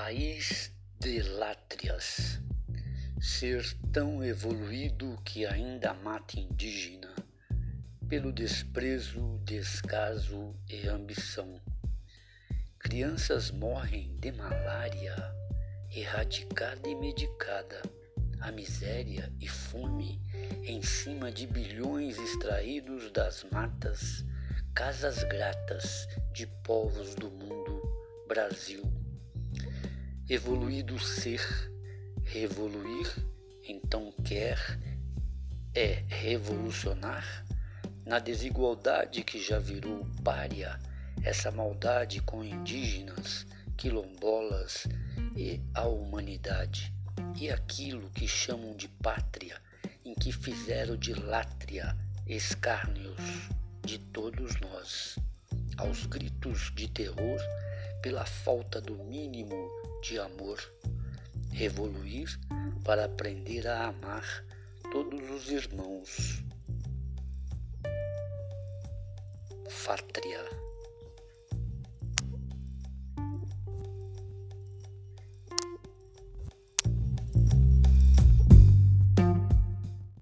País de látrias, ser tão evoluído que ainda mata indígena, pelo desprezo, descaso e ambição. Crianças morrem de malária, erradicada e medicada, a miséria e fome em cima de bilhões extraídos das matas, casas gratas de povos do mundo, Brasil evoluído ser, revoluir, então quer é revolucionar na desigualdade que já virou pária, essa maldade com indígenas, quilombolas e a humanidade, e aquilo que chamam de pátria, em que fizeram de látria escárnios de todos nós, aos gritos de terror pela falta do mínimo de amor, evoluir para aprender a amar todos os irmãos. Fátria.